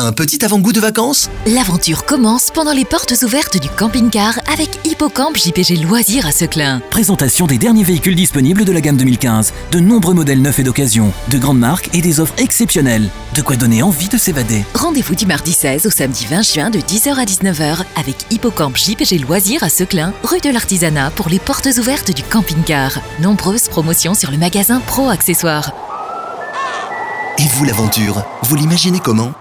Un petit avant-goût de vacances L'aventure commence pendant les portes ouvertes du camping-car avec Hippocamp JPG Loisirs à Seclin. Présentation des derniers véhicules disponibles de la gamme 2015. De nombreux modèles neufs et d'occasion. De grandes marques et des offres exceptionnelles. De quoi donner envie de s'évader. Rendez-vous du mardi 16 au samedi 20 juin de 10h à 19h avec Hippocamp JPG Loisirs à Seclin, rue de l'Artisanat pour les portes ouvertes du camping-car. Nombreuses promotions sur le magasin Pro Accessoires. Et vous l'aventure Vous l'imaginez comment?